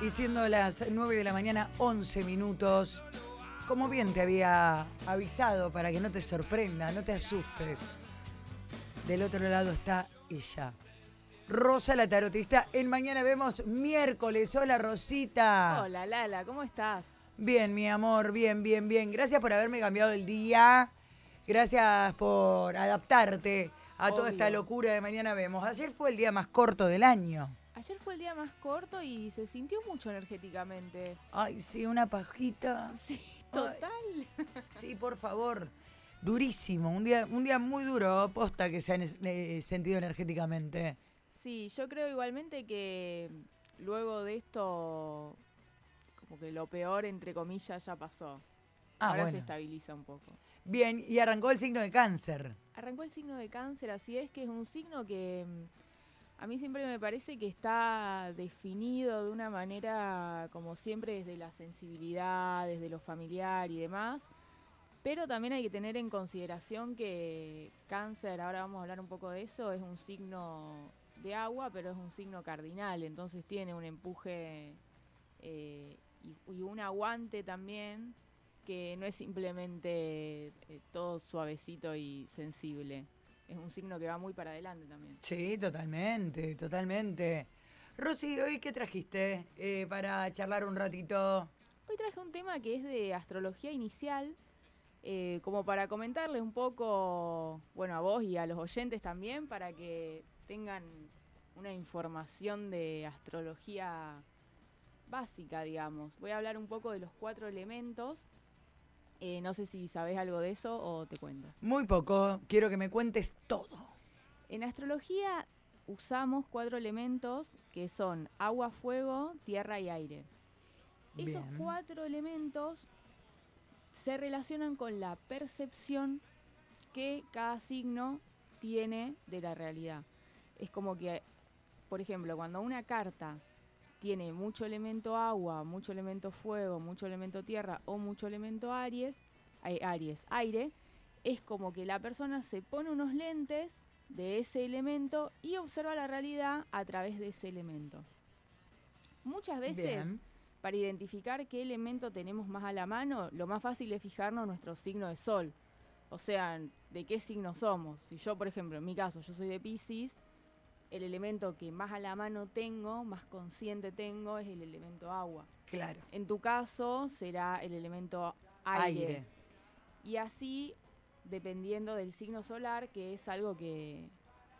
Y siendo las 9 de la mañana, 11 minutos. Como bien te había avisado para que no te sorprenda, no te asustes. Del otro lado está ella. Rosa la tarotista. En mañana vemos miércoles. Hola Rosita. Hola Lala, ¿cómo estás? Bien, mi amor, bien, bien, bien. Gracias por haberme cambiado el día. Gracias por adaptarte a toda esta locura de mañana vemos. Ayer fue el día más corto del año. Ayer fue el día más corto y se sintió mucho energéticamente. Ay, sí, una pajita. Sí, total. Sí, por favor. Durísimo, un día, un día muy duro, posta que se han eh, sentido energéticamente. Sí, yo creo igualmente que luego de esto, como que lo peor, entre comillas, ya pasó. Ah, Ahora se estabiliza un poco. Bien, y arrancó el signo de cáncer. Arrancó el signo de cáncer, así es que es un signo que mm, a mí siempre me parece que está definido de una manera, como siempre, desde la sensibilidad, desde lo familiar y demás. Pero también hay que tener en consideración que cáncer, ahora vamos a hablar un poco de eso, es un signo de agua, pero es un signo cardinal, entonces tiene un empuje eh, y, un aguante también que no es simplemente eh, todo suavecito y sensible. Es un signo que va muy para adelante también. Sí, totalmente, totalmente. Rosy, ¿hoy qué trajiste eh, para charlar un ratito? Hoy traje un tema que es de astrología inicial, eh, como para comentarles un poco, bueno, a vos y a los oyentes también, para que tengan una información de astrología básica, digamos. Voy a hablar un poco de los cuatro elementos. Eh, no sé si sabés algo de eso o te cuento. Muy poco, quiero que me cuentes todo. En astrología usamos cuatro elementos que son agua, fuego, tierra y aire. Esos cuatro elementos se relacionan con la percepción que cada signo tiene de la realidad. Es como que, por ejemplo, cuando una carta tiene mucho elemento agua, mucho elemento fuego, mucho elemento tierra o mucho elemento aries, aries, aire, es como que la persona se pone unos lentes de ese elemento y observa la realidad a través de ese elemento. Muchas veces, Bien. para identificar qué elemento tenemos más a la mano, lo más fácil es fijarnos nuestro signo de sol. O sea, de qué signo somos. Si yo, por ejemplo, en mi caso, yo soy de Pisces, el elemento que más a la mano tengo, más consciente tengo, es el elemento agua. Claro. En tu caso será el elemento aire. Aire. Y así, dependiendo del signo solar, que es algo que,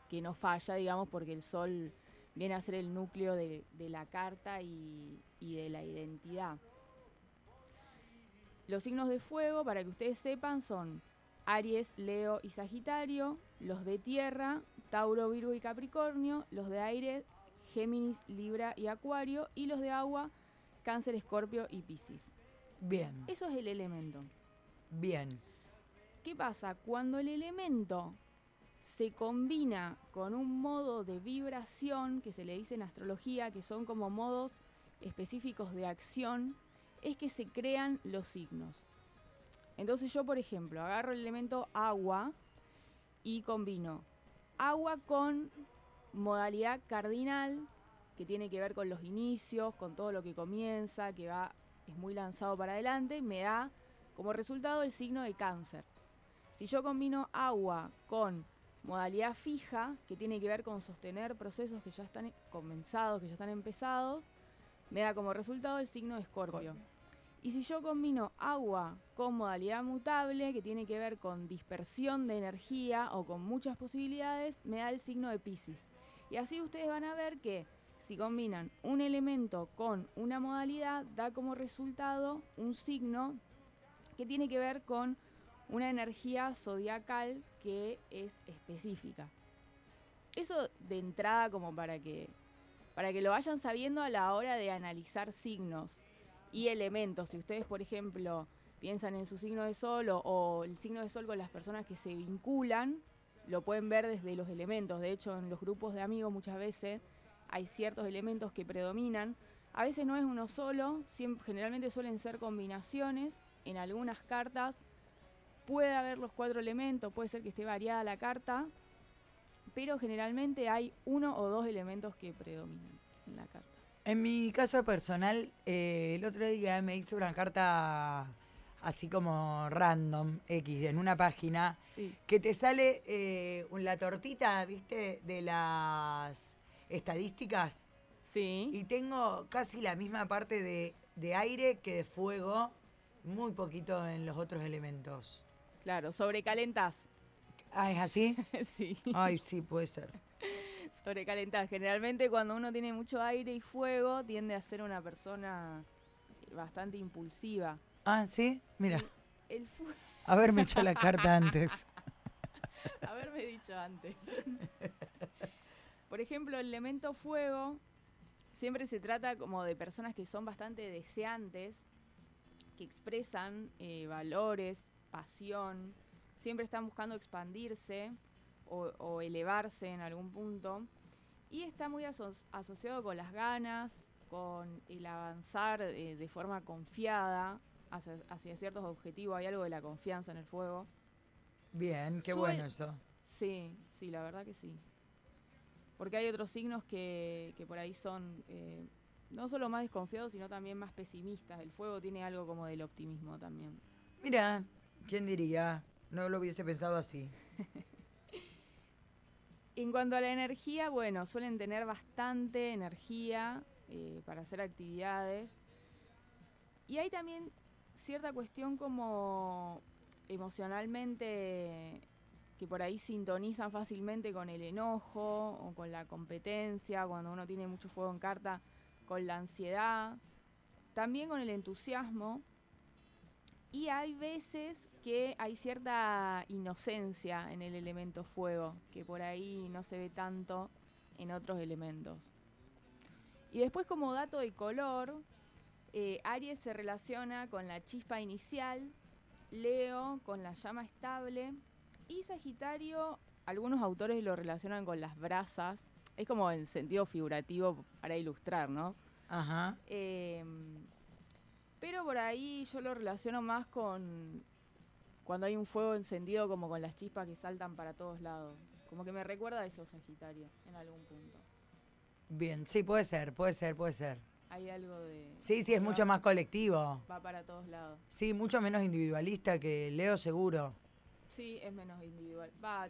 que no falla, digamos, porque el sol viene a ser el núcleo de, de la carta y, y de la identidad. Los signos de fuego, para que ustedes sepan, son Aries, Leo y Sagitario. Los de tierra, Tauro, Virgo y Capricornio. Los de aire, Géminis, Libra y Acuario. Y los de agua, Cáncer, Escorpio y Piscis. Bien, Eso es el elemento. bien. ¿Qué pasa? Cuando el elemento se combina con un modo de vibración que se le dice en astrología, que son como modos específicos de acción, es que se crean los signos. Entonces yo, por ejemplo, agarro el elemento agua y combino agua con modalidad cardinal, que tiene que ver con los inicios, con todo lo que comienza, que va, es muy lanzado para adelante, me da como resultado el signo de cáncer. Si yo combino agua con modalidad fija, que tiene que ver con sostener procesos que ya están comenzados, que ya están empezados, me da como resultado el signo de escorpio. Y si yo combino agua con modalidad mutable, que tiene que ver con dispersión de energía o con muchas posibilidades, me da el signo de Pisces. Y así ustedes van a ver que si combinan un elemento con una modalidad, da como resultado un signo que tiene que ver con una energía zodiacal que es específica. Eso de entrada como para que para que lo vayan sabiendo a la hora de analizar signos y elementos. Si ustedes, por ejemplo, piensan en su signo de sol o, el signo de sol con las personas que se vinculan, lo pueden ver desde los elementos. De hecho, en los grupos de amigos muchas veces hay ciertos elementos que predominan. A veces no es uno solo, generalmente suelen ser combinaciones. En algunas cartas puede haber los cuatro elementos, puede ser que esté variada la carta, pero generalmente hay uno o dos elementos que predominan en la carta. En mi caso personal, eh, el otro día me hice una carta así como random, X, en una página, Sí. que te sale eh, la tortita, ¿viste? De las estadísticas. Sí. Y tengo casi la misma parte de, de aire que de fuego, muy poquito en los otros elementos. Claro, sobrecalentás. Ah, ¿es así? sí. Ay, sí, puede ser. Sobrecalentás. Generalmente cuando uno tiene mucho aire y fuego tiende a ser una persona bastante impulsiva. Ah, ¿sí? Mira, El fu- haberme hecho la carta antes. Haberme dicho antes. Por ejemplo, el elemento fuego siempre se trata como de personas que son bastante deseantes, que expresan eh, valores, pasión, siempre están buscando expandirse o, o elevarse en algún punto. Y está muy aso- asociado con las ganas, con el avanzar eh, de forma confiada hacia, hacia ciertos objetivos. Hay algo de la confianza en el fuego. Bien, qué Suel- bueno eso. Sí, sí, la verdad que sí. Porque hay otros signos que, que por ahí son eh, no solo más desconfiados, sino también más pesimistas. El fuego tiene algo como del optimismo también. Mira, ¿quién diría? No lo hubiese pensado así. En cuanto a la energía, bueno, suelen tener bastante energía eh, para hacer actividades. Y hay también cierta cuestión como emocionalmente que por ahí sintonizan fácilmente con el enojo o con la competencia, cuando uno tiene mucho fuego en carta, con la ansiedad, también con el entusiasmo. Y hay veces que hay cierta inocencia en el elemento fuego, que por ahí no se ve tanto en otros elementos. Y después como dato de color, eh, Aries se relaciona con la chispa inicial, Leo con la llama estable y Sagitario, algunos autores lo relacionan con las brasas, es como en sentido figurativo para ilustrar, ¿no? Ajá. Eh, pero por ahí yo lo relaciono más con cuando hay un fuego encendido como con las chispas que saltan para todos lados. Como que me recuerda a eso Sagitario en algún punto. Bien, sí, puede ser, puede ser, puede ser. Hay algo de... Sí, sí, es mucho va- más colectivo. Va para todos lados. Sí, mucho menos individualista que Leo seguro. Sí, es menos individual. Va,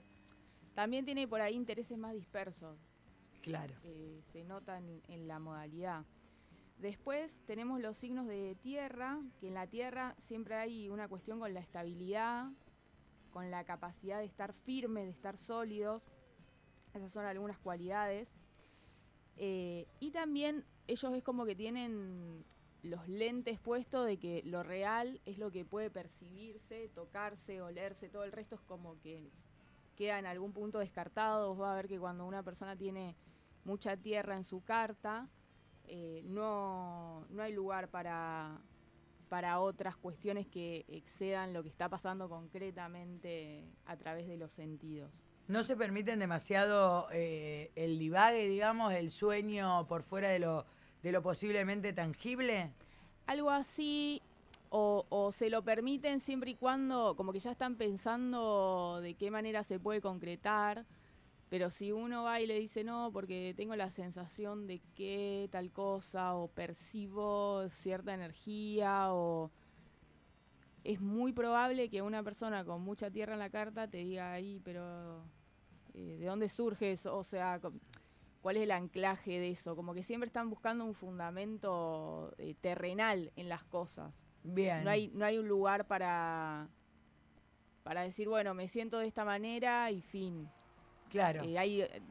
también tiene por ahí intereses más dispersos. Claro. eh, se notan en la modalidad. Después tenemos los signos de tierra, que en la tierra siempre hay una cuestión con la estabilidad, con la capacidad de estar firmes, de estar sólidos. Esas son algunas cualidades. Eh, y también ellos es como que tienen los lentes puestos de que lo real es lo que puede percibirse, tocarse, olerse, todo el resto es como que queda en algún punto descartado. Vos vas a ver que cuando una persona tiene mucha tierra en su carta, eh, no, no hay lugar para, para otras cuestiones que excedan lo que está pasando concretamente a través de los sentidos. No se permiten demasiado eh, el divague, digamos, el sueño por fuera de lo, de lo posiblemente tangible. Algo así, o, o se lo permiten siempre y cuando, como que ya están pensando de qué manera se puede concretar, pero si uno va y le dice no, porque tengo la sensación de que tal cosa, o percibo cierta energía, o es muy probable que una persona con mucha tierra en la carta te diga ahí, pero eh, ¿de dónde surge eso? O sea, ¿cuál es el anclaje de eso? Como que siempre están buscando un fundamento eh, terrenal en las cosas. Bien. No hay, no hay un lugar para, para decir, bueno, me siento de esta manera y fin. Claro. Eh, hay, eh,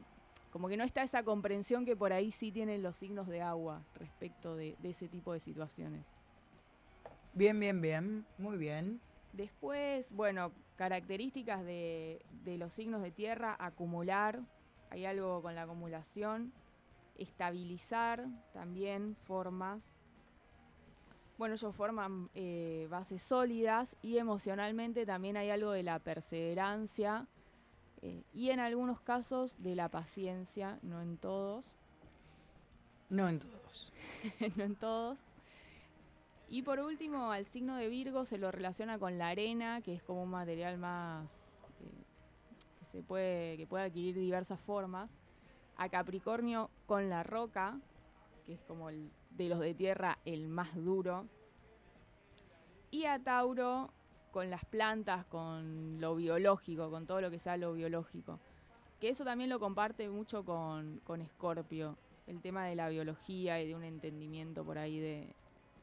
como que no está esa comprensión que por ahí sí tienen los signos de agua respecto de, de ese tipo de situaciones. Bien, bien, bien. Muy bien. Después, bueno, características de, de los signos de tierra, acumular, hay algo con la acumulación, estabilizar también formas. Bueno, ellos forman eh, bases sólidas y emocionalmente también hay algo de la perseverancia eh, y en algunos casos de la paciencia, no en todos. No en todos. no en todos. Y por último, al signo de Virgo se lo relaciona con la arena, que es como un material más eh, que se puede, que puede adquirir diversas formas. A Capricornio con la roca que es como el, de los de tierra el más duro. Y a Tauro con las plantas, con lo biológico, con todo lo que sea lo biológico. Que eso también lo comparte mucho con, con Scorpio, el tema de la biología y de un entendimiento por ahí de,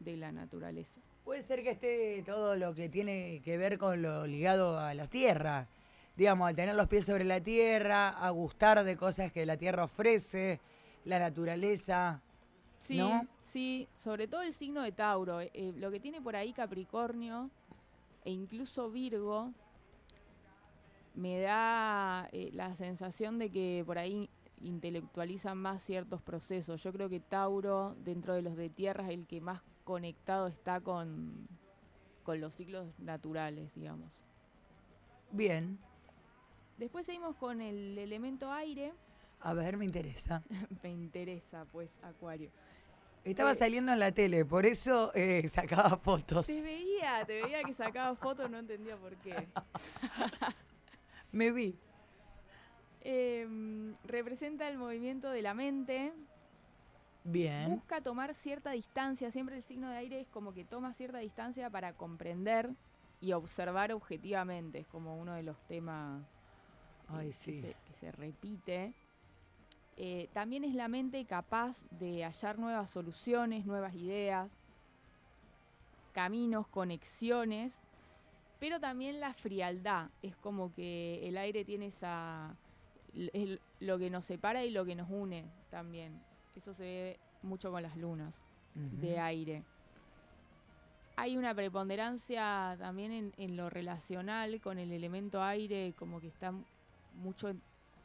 de la naturaleza. Puede ser que esté todo lo que tiene que ver con lo ligado a la tierra. Digamos, al tener los pies sobre la tierra, a gustar de cosas que la tierra ofrece, la naturaleza. Sí, sí, sobre todo el signo de Tauro. Eh, eh, lo que tiene por ahí Capricornio e incluso Virgo me da eh, la sensación de que por ahí intelectualizan más ciertos procesos. Yo creo que Tauro, dentro de los de tierra, es el que más conectado está con, con los ciclos naturales, digamos. Bien. Después seguimos con el elemento aire. A ver, me interesa. me interesa, pues, Acuario. Estaba eh, saliendo en la tele, por eso eh, sacaba fotos. Te veía, te veía que sacaba fotos, no entendía por qué. me vi. Em, representa el movimiento de la mente, Bien. Busca tomar cierta distancia, siempre el signo de aire es como que toma cierta distancia para comprender y observar objetivamente, es como uno de los temas eh, que, se, repite. Eh, también es la mente capaz de hallar nuevas soluciones, nuevas ideas, caminos, conexiones, pero también la frialdad, es como que el aire tiene esa... lo que nos separa y lo que nos une también. Eso se ve mucho con las lunas de aire. Hay una preponderancia también en, lo relacional con el elemento aire, como que está mucho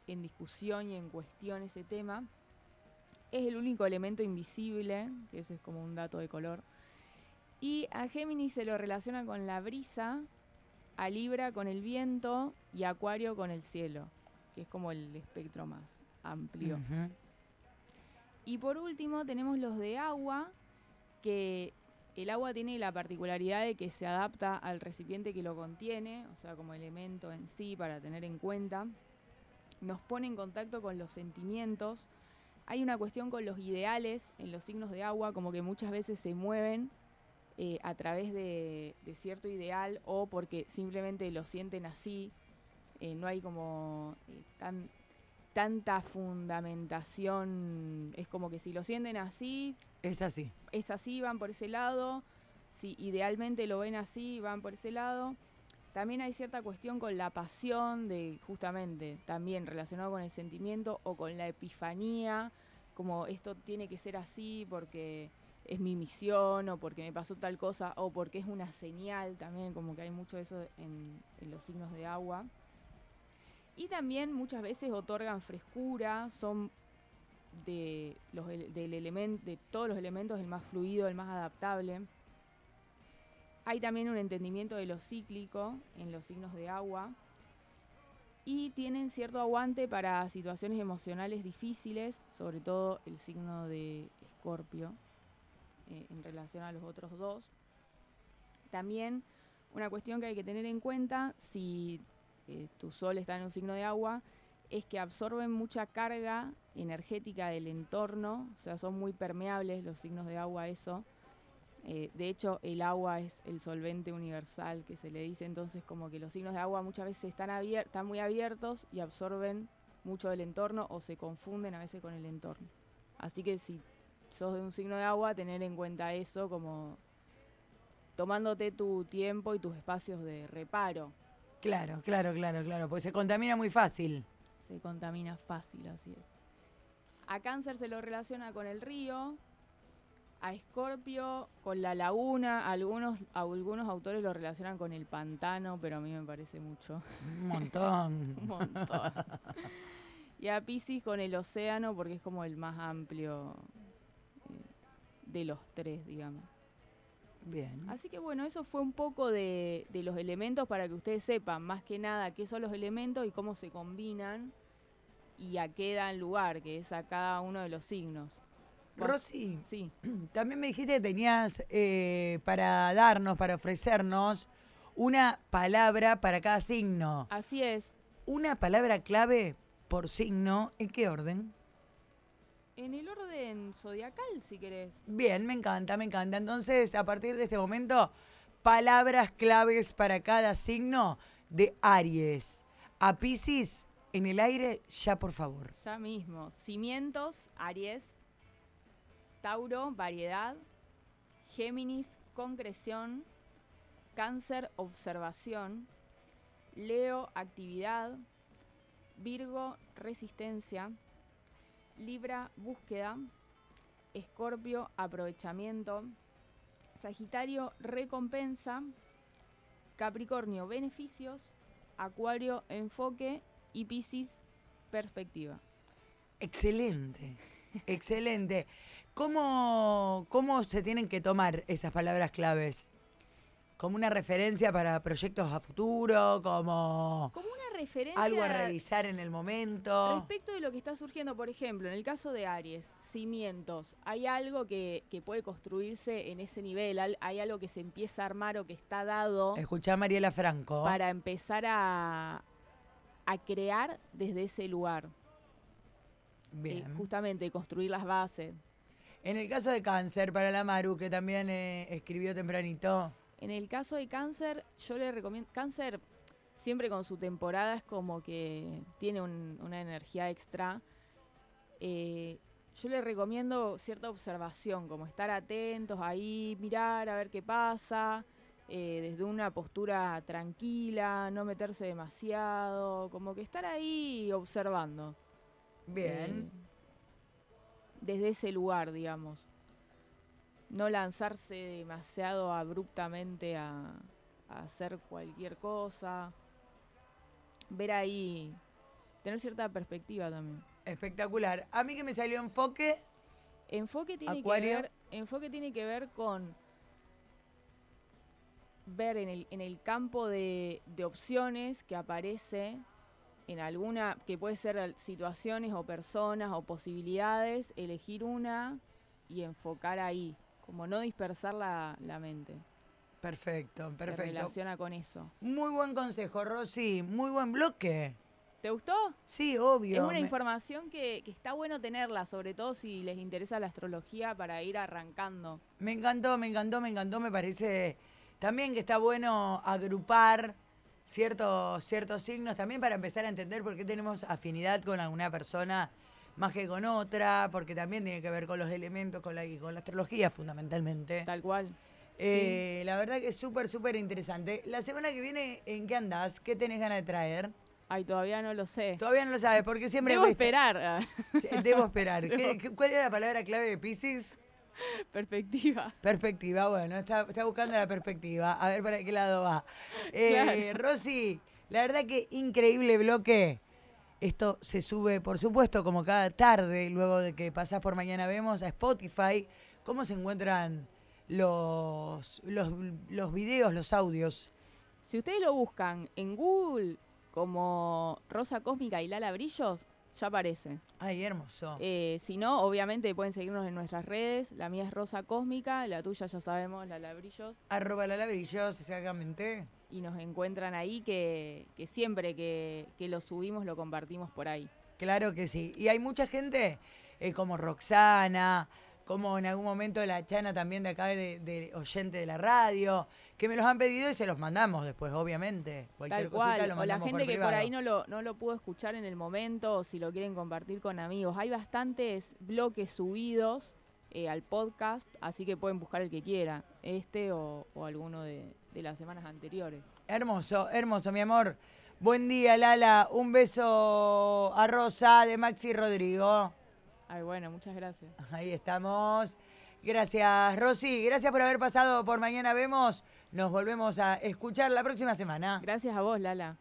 en, discusión y en cuestión ese tema. Es el único elemento invisible, que eso es como un dato de color. Y a Géminis se lo relaciona con la brisa, a Libra con el viento y a Acuario con el cielo, que es como el espectro más amplio. Y por último tenemos los de agua, que el agua tiene la particularidad de que se adapta al recipiente que lo contiene, o sea, como elemento en sí para tener en cuenta. Nos pone en contacto con los sentimientos. Hay una cuestión con los ideales en los signos de agua, como que muchas veces se mueven eh, a través de, cierto ideal o porque simplemente lo sienten así. Eh, no hay como eh, tan tanta fundamentación, es como que si lo sienten así... Es así. Es así, van por ese lado, si idealmente lo ven así, van por ese lado. También hay cierta cuestión con la pasión, de justamente también relacionado con el sentimiento o con la epifanía, como esto tiene que ser así porque es mi misión o porque me pasó tal cosa o porque es una señal también, como que hay mucho de eso en los signos de agua. Y también muchas veces otorgan frescura, son de, los, del de todos los elementos el más fluido, el más adaptable. Hay también un entendimiento de lo cíclico en los signos de agua. Y tienen cierto aguante para situaciones emocionales difíciles, sobre todo el signo de Escorpio, eh, en relación a los otros dos. También una cuestión que hay que tener en cuenta, si tu sol está en un signo de agua, es que absorben mucha carga energética del entorno, o sea, son muy permeables los signos de agua eso. Eh, de hecho, el agua es el solvente universal que se le dice, entonces como que los signos de agua muchas veces están, están muy abiertos y absorben mucho del entorno o se confunden a veces con el entorno. Así que si sos de un signo de agua, tener en cuenta eso como tomándote tu tiempo y tus espacios de reparo. Claro, claro, claro, claro, porque se contamina muy fácil. Se contamina fácil, así es. A cáncer se lo relaciona con el río, a Escorpio con la laguna, algunos, algunos autores lo relacionan con el pantano, pero a mí me parece mucho. Un montón. Un montón. y a Pisces con el océano, porque es como el más amplio eh, de los tres, digamos. Bien. Así que bueno, eso fue un poco de, los elementos para que ustedes sepan más que nada qué son los elementos y cómo se combinan y a qué dan lugar, que es a cada uno de los signos. Rosy, sí. también me dijiste que tenías eh, para darnos, para ofrecernos una palabra para cada signo. Así es. Una palabra clave por signo, ¿en qué orden? En el orden zodiacal, si querés. Bien, me encanta, me encanta. Entonces, a partir de este momento, palabras claves para cada signo de Aries. A Pisces, en el aire, ya por favor. Ya mismo. Cimientos, Aries. Tauro, variedad. Géminis, concreción. Cáncer, observación. Leo, actividad. Virgo, resistencia. Libra, búsqueda. Escorpio, aprovechamiento. Sagitario, recompensa. Capricornio, beneficios. Acuario, enfoque. Y Piscis, perspectiva. Excelente, excelente. ¿Cómo, ¿Cómo se tienen que tomar esas palabras claves? ¿Como una referencia para proyectos a futuro? ¿Como Como una referencia. algo a revisar en el momento? Respecto de lo que está surgiendo, por ejemplo, en el caso de Aries, cimientos, hay algo que, que puede construirse en ese nivel, hay algo que se empieza a armar o que está dado Escuchá a Mariela Franco. para empezar a, a crear desde ese lugar. Eh, Bien. justamente construir las bases. En el caso de cáncer, para la Maru, que también eh, escribió tempranito. En el caso de cáncer, yo le recomiendo. Cáncer, siempre con su temporada, es como que tiene un- una energía extra. Eh, yo le recomiendo cierta observación, como estar atentos ahí, mirar a ver qué pasa, eh, desde una postura tranquila, no meterse demasiado, como que estar ahí observando. Bien. Eh, desde ese lugar, digamos. No lanzarse demasiado abruptamente a, a hacer cualquier cosa. Ver ahí, tener cierta perspectiva también. Espectacular. A mí que me salió enfoque. Enfoque tiene Acuario. que ver, enfoque tiene que ver con ver en el, en el campo de, de opciones que aparece en alguna, que puede ser situaciones o personas o posibilidades, elegir una y enfocar ahí, como no dispersar la, la mente. Perfecto, Se perfecto. relaciona con eso. Muy buen consejo, Rosy. Muy buen bloque. ¿Te gustó? Sí, obvio. Es una Me- información que, que está bueno tenerla, sobre todo si les interesa la astrología para ir arrancando. Me encantó, me encantó, me encantó. Me parece también que está bueno agrupar ciertos, ciertos signos también para empezar a entender por qué tenemos afinidad con alguna persona más que con otra, porque también tiene que ver con los elementos, con la, y con la astrología fundamentalmente. Tal cual. Eh, La verdad que es súper, súper interesante. La semana que viene, ¿en qué andás? ¿Qué tenés ganas de traer? Ay, todavía no lo sé. Todavía no lo sabes, porque siempre... Debo cuesta- esperar. Debo esperar. ¿Qué- Debo- qué- ¿Cuál era la palabra clave de Pisces? Perspectiva. Perspectiva, bueno, está, está buscando la perspectiva. A ver para qué lado va. Eh, Rosy, la verdad que increíble bloque. Esto se sube, por supuesto, como cada tarde, luego de que pasás por Mañana Vemos a Spotify. ¿Cómo se encuentran los, los, los videos, los audios? Si ustedes lo buscan en Google como Rosa Cósmica y Lala Brillos, ya aparece. Ay, hermoso. Eh, si no, obviamente pueden seguirnos en nuestras redes. La mía es Rosa Cósmica, la tuya ya sabemos, Lala Brillos. Arroba la labrillos, exactamente. Y nos encuentran ahí que, que siempre que, que lo subimos lo compartimos por ahí. Claro que sí. Y hay mucha gente eh, como Roxana, como en algún momento la Chana también de acá, de, de oyente de la radio, que me los han pedido y se los mandamos después, obviamente. Cualquier Tal cosita lo O la mandamos gente que por ahí no lo, no lo pudo escuchar en el momento o si lo quieren compartir con amigos. Hay bastantes bloques subidos eh, al podcast, así que pueden buscar el que quiera, este o, o alguno de, de las semanas anteriores. Hermoso, hermoso, mi amor. Buen día, Lala. Un beso a Rosa de Maxi Rodrigo. Ay, bueno, muchas gracias. Ahí estamos. Gracias, Rosy. Gracias por haber pasado por Mañana Vemos. Nos volvemos a escuchar la próxima semana. Gracias a vos, Lala.